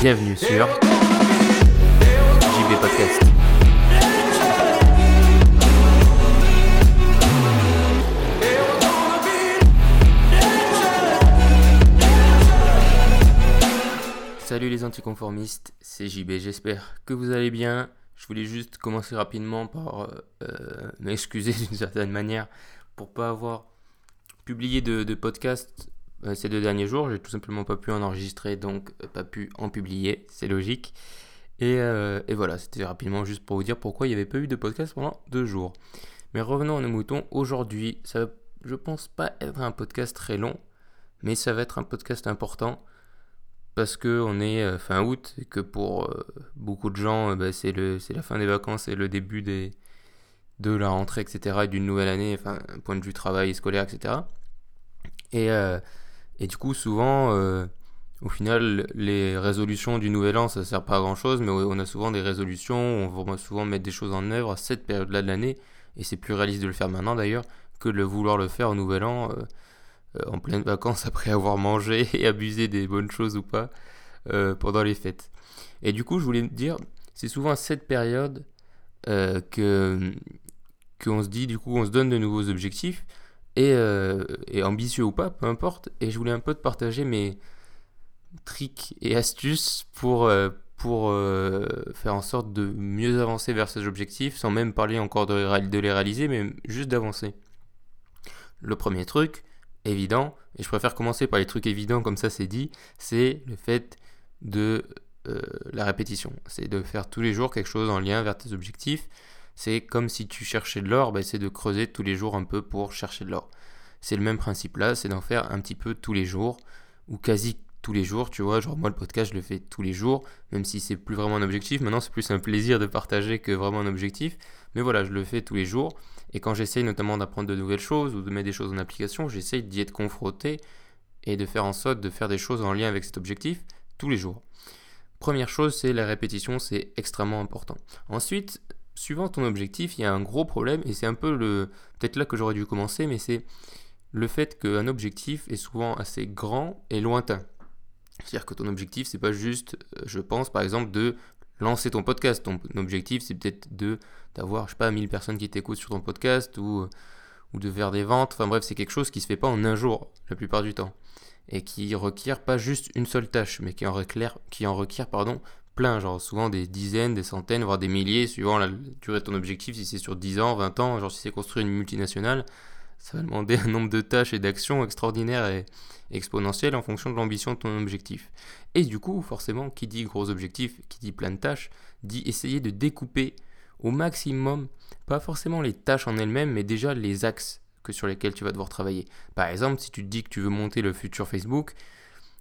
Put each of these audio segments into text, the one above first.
Bienvenue sur JB Podcast. Les anticonformistes, c'est JB, j'espère que vous allez bien. Je voulais juste commencer rapidement par euh, euh, m'excuser d'une certaine manière pour pas avoir publié de, de podcast euh, ces deux derniers jours. J'ai tout simplement pas pu en enregistrer, donc pas pu en publier, c'est logique. Et, voilà, c'était rapidement juste pour vous dire pourquoi il n'y avait pas eu de podcast pendant deux jours. Mais revenons à nos moutons. Aujourd'hui, ça je pense pas être un podcast très long, mais ça va être un podcast important parce que on est euh, fin août et que pour euh, beaucoup de gens, euh, bah, c'est la fin des vacances et le début de la rentrée, etc. et d'une nouvelle année, enfin, point de vue travail, scolaire, etc. Et, du coup, souvent, au final, les résolutions du nouvel an, ça sert pas à grand chose, mais on a souvent des résolutions, on va souvent mettre des choses en œuvre à cette période-là de l'année, et c'est plus réaliste de le faire maintenant d'ailleurs que de vouloir le faire au nouvel an. En pleine vacances après avoir mangé et abusé des bonnes choses ou pas euh, pendant les fêtes. Et du coup, je voulais dire, c'est souvent à cette période euh, que qu'on se dit, du coup, on se donne de nouveaux objectifs et, euh, ambitieux ou pas, peu importe. Et je voulais un peu te partager mes tricks et astuces pour euh, pour euh, faire en sorte de mieux avancer vers ces objectifs, sans même parler encore de les réaliser, mais juste d'avancer. Le premier truc, évident, et je préfère commencer par les trucs évidents comme ça c'est dit, c'est le fait de euh, la répétition. C'est de faire tous les jours quelque chose en lien vers tes objectifs. C'est comme si tu cherchais de l'or, bah, c'est de creuser tous les jours un peu pour chercher de l'or. C'est le même principe là, c'est d'en faire un petit peu tous les jours, ou quasi tous les jours, tu vois, genre moi le podcast je le fais tous les jours, même si c'est plus vraiment un objectif, maintenant c'est plus un plaisir de partager que vraiment un objectif, mais voilà, je le fais tous les jours, et quand j'essaye notamment d'apprendre de nouvelles choses ou de mettre des choses en application, j'essaye d'y être confronté et de faire en sorte de faire des choses en lien avec cet objectif tous les jours. Première chose, c'est la répétition, c'est extrêmement important. Ensuite, suivant ton objectif, il y a un gros problème, et c'est un peu le. Peut-être là que j'aurais dû commencer, mais c'est le fait qu'un objectif est souvent assez grand et lointain. C'est-à-dire que ton objectif, c'est pas juste, euh, je pense, par exemple, de lancer ton podcast. Ton objectif, c'est peut-être de d'avoir, je sais pas, 1000 personnes qui t'écoutent sur ton podcast ou, ou de faire des ventes. Enfin bref, c'est quelque chose qui se fait pas en un jour, la plupart du temps. Et qui requiert pas juste une seule tâche, mais qui en requiert, qui en requiert pardon, plein, genre souvent des dizaines, des centaines, voire des milliers, suivant la durée de ton objectif, si c'est sur 10 ans, 20 ans, genre si c'est construire une multinationale, ça va demander un nombre de tâches et d'actions extraordinaires et exponentielles en fonction de l'ambition de ton objectif. Et du coup, forcément, qui dit gros objectif, qui dit plein de tâches, dit essayer de découper au maximum, pas forcément les tâches en elles-mêmes, mais déjà les axes sur lesquels tu vas devoir travailler. Par exemple, si tu te dis que tu veux monter le futur Facebook,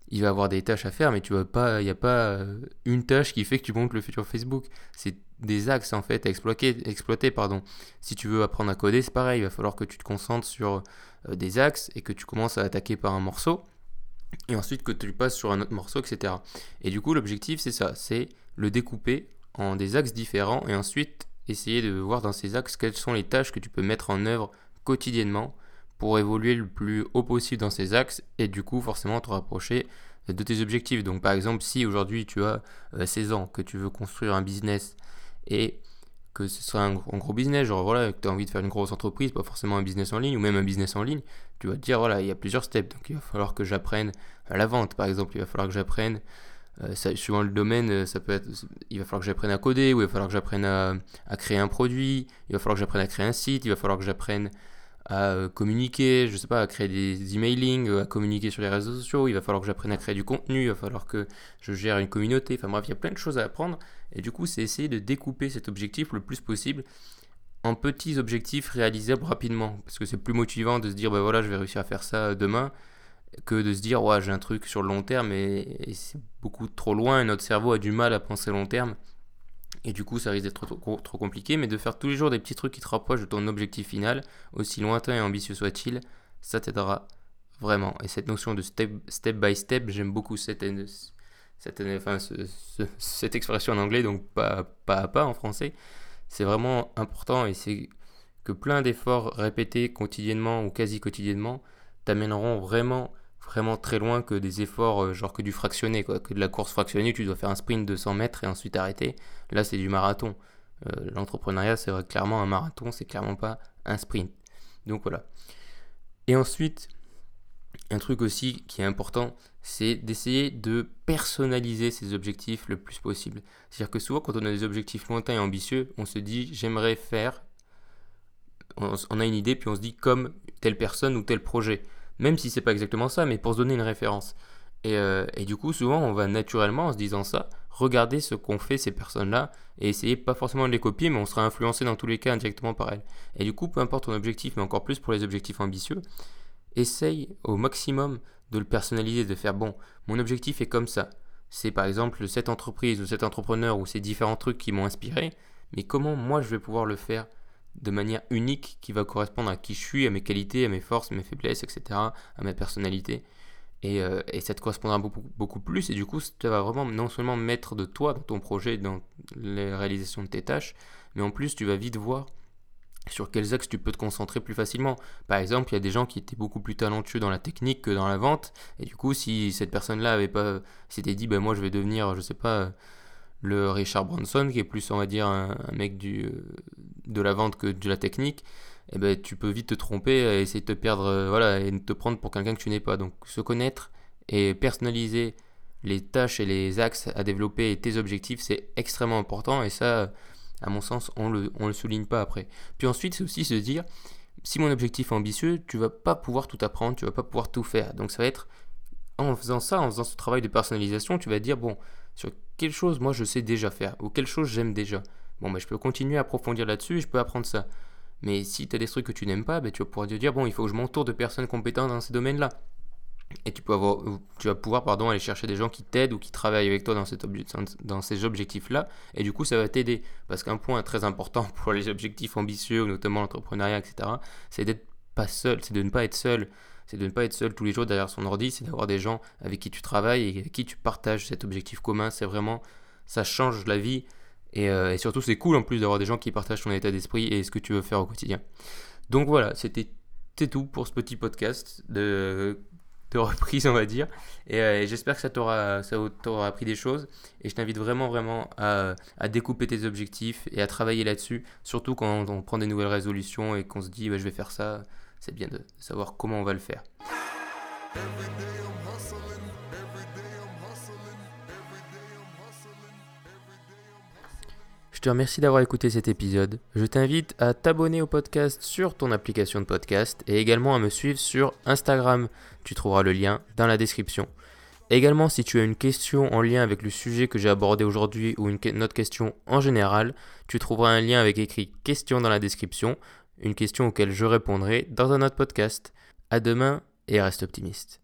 il va avoir des tâches à faire, mais tu vas pas, il n'y a pas euh, une tâche qui fait que tu montes le futur Facebook. C'est des axes en fait à exploiter, exploiter pardon. Si tu veux apprendre à coder, c'est pareil, il va falloir que tu te concentres sur euh, des axes et que tu commences à attaquer par un morceau et ensuite que tu passes sur un autre morceau, etc. Et du coup, l'objectif, c'est ça, c'est le découper en des axes différents et ensuite essayer de voir dans ces axes quelles sont les tâches que tu peux mettre en œuvre quotidiennement pour évoluer le plus haut possible dans ces axes et du coup, forcément, te rapprocher de tes objectifs. Donc, par exemple, si aujourd'hui tu as euh, 16 ans, que tu veux construire un business et que ce soit un, gros business, genre voilà, que tu as envie de faire une grosse entreprise, pas forcément un business en ligne ou même un business en ligne, tu vas te dire voilà, il y a plusieurs steps. Donc il va falloir que j'apprenne la vente, par exemple, il va falloir que j'apprenne, euh, suivant le domaine, euh, ça peut être, il va falloir que j'apprenne à coder, ou il va falloir que j'apprenne à, à créer un produit, il va falloir que j'apprenne à créer un site, il va falloir que j'apprenne à euh, communiquer, je sais pas, à créer des emailing, euh, à communiquer sur les réseaux sociaux, il va falloir que j'apprenne à créer du contenu, il va falloir que je gère une communauté, enfin bref, il y a plein de choses à apprendre, et du coup c'est essayer de découper cet objectif le plus possible en petits objectifs réalisables rapidement, parce que c'est plus motivant de se dire, bah voilà, je vais réussir à faire ça demain, que de se dire, ouais, j'ai un truc sur le long terme, et, et c'est beaucoup trop loin, et notre cerveau a du mal à penser long terme, et du coup, ça risque d'être trop, compliqué, mais de faire tous les jours des petits trucs qui te rapprochent de ton objectif final, aussi lointain et ambitieux soit-il, ça t'aidera vraiment. Et cette notion de step, step by step, j'aime beaucoup cette, cette expression en anglais, donc pas, pas à pas en français. C'est vraiment important et c'est que plein d'efforts répétés quotidiennement ou quasi quotidiennement t'amèneront vraiment, vraiment très loin que des efforts euh, genre que du fractionné, quoi. Que de la course fractionnée, tu dois faire un sprint de 100 mètres et ensuite arrêter. Là, c'est du marathon. Euh, L'entrepreneuriat, c'est clairement un marathon, c'est clairement pas un sprint. Donc voilà. Et ensuite, un truc aussi qui est important, c'est d'essayer de personnaliser ses objectifs le plus possible. C'est-à-dire que souvent, quand on a des objectifs lointains et ambitieux, on se dit j'aimerais faire. On a une idée, puis on se dit comme telle personne ou tel projet. Même si c'est pas exactement ça, mais pour se donner une référence. Et, euh, et du coup, souvent, on va naturellement, en se disant ça, regarder ce qu'ont fait ces personnes-là et essayer pas forcément de les copier, mais on sera influencé dans tous les cas indirectement par elles. Et du coup, peu importe ton objectif, mais encore plus pour les objectifs ambitieux, essaye au maximum de le personnaliser, de faire bon, mon objectif est comme ça. C'est par exemple cette entreprise ou cet entrepreneur ou ces différents trucs qui m'ont inspiré, mais comment moi je vais pouvoir le faire de manière unique qui va correspondre à qui je suis, à mes qualités, à mes forces, mes faiblesses, etc., à ma personnalité. Et, euh, ça te correspondra beaucoup, plus. Et du coup, ça va vraiment non seulement mettre de toi dans ton projet, dans la réalisation de tes tâches, mais en plus, tu vas vite voir sur quels axes tu peux te concentrer plus facilement. Par exemple, il y a des gens qui étaient beaucoup plus talentueux dans la technique que dans la vente. Et du coup, si cette personne-là avait pas s'était dit, ben moi je vais devenir, je sais pas, le Richard Branson, qui est plus, on va dire, un, mec du, euh, de la vente que de la technique, et ben tu peux vite te tromper essayer de te perdre, euh, voilà, et de te prendre pour quelqu'un que tu n'es pas. Donc se connaître et personnaliser les tâches et les axes à développer et tes objectifs, c'est extrêmement important. Et ça, à mon sens, on le, on le souligne pas après. Puis ensuite, c'est aussi se dire, si mon objectif est ambitieux, tu vas pas pouvoir tout apprendre, tu vas pas pouvoir tout faire. Donc ça va être, en faisant ça, en faisant ce travail de personnalisation, tu vas dire, bon, sur quelle chose moi je sais déjà faire, ou quelle chose j'aime déjà. Bon, je peux continuer à approfondir là-dessus, je peux apprendre ça. Mais si tu as des trucs que tu n'aimes pas, ben, tu vas pouvoir te dire, bon, il faut que je m'entoure de personnes compétentes dans ces domaines-là. Et tu, peux avoir, tu vas pouvoir pardon, aller chercher des gens qui t'aident ou qui travaillent avec toi dans, dans ces objectifs-là. Et du coup, ça va t'aider. Parce qu'un point très important pour les objectifs ambitieux, notamment l'entrepreneuriat, etc., c'est d'être pas seul, c'est de ne pas être seul. C'est de ne pas être seul tous les jours derrière son ordi, c'est d'avoir des gens avec qui tu travailles et avec qui tu partages cet objectif commun. C'est vraiment, ça change la vie. Et, euh, surtout, c'est cool en plus d'avoir des gens qui partagent ton état d'esprit et ce que tu veux faire au quotidien. Donc voilà, c'était tout pour ce petit podcast de, reprise, on va dire. Et, euh, j'espère que ça t'aura appris des choses. Et je t'invite vraiment, vraiment à, à découper tes objectifs et à travailler là-dessus. Surtout quand on prend des nouvelles résolutions et qu'on se dit, bah, je vais faire ça. C'est bien de savoir comment on va le faire. Je te remercie d'avoir écouté cet épisode. Je t'invite à t'abonner au podcast sur ton application de podcast et également à me suivre sur Instagram. Tu trouveras le lien dans la description. Également, si tu as une question en lien avec le sujet que j'ai abordé aujourd'hui ou une, autre question en général, tu trouveras un lien avec écrit question dans la description, une question auquel je répondrai dans un autre podcast. À demain et reste optimiste.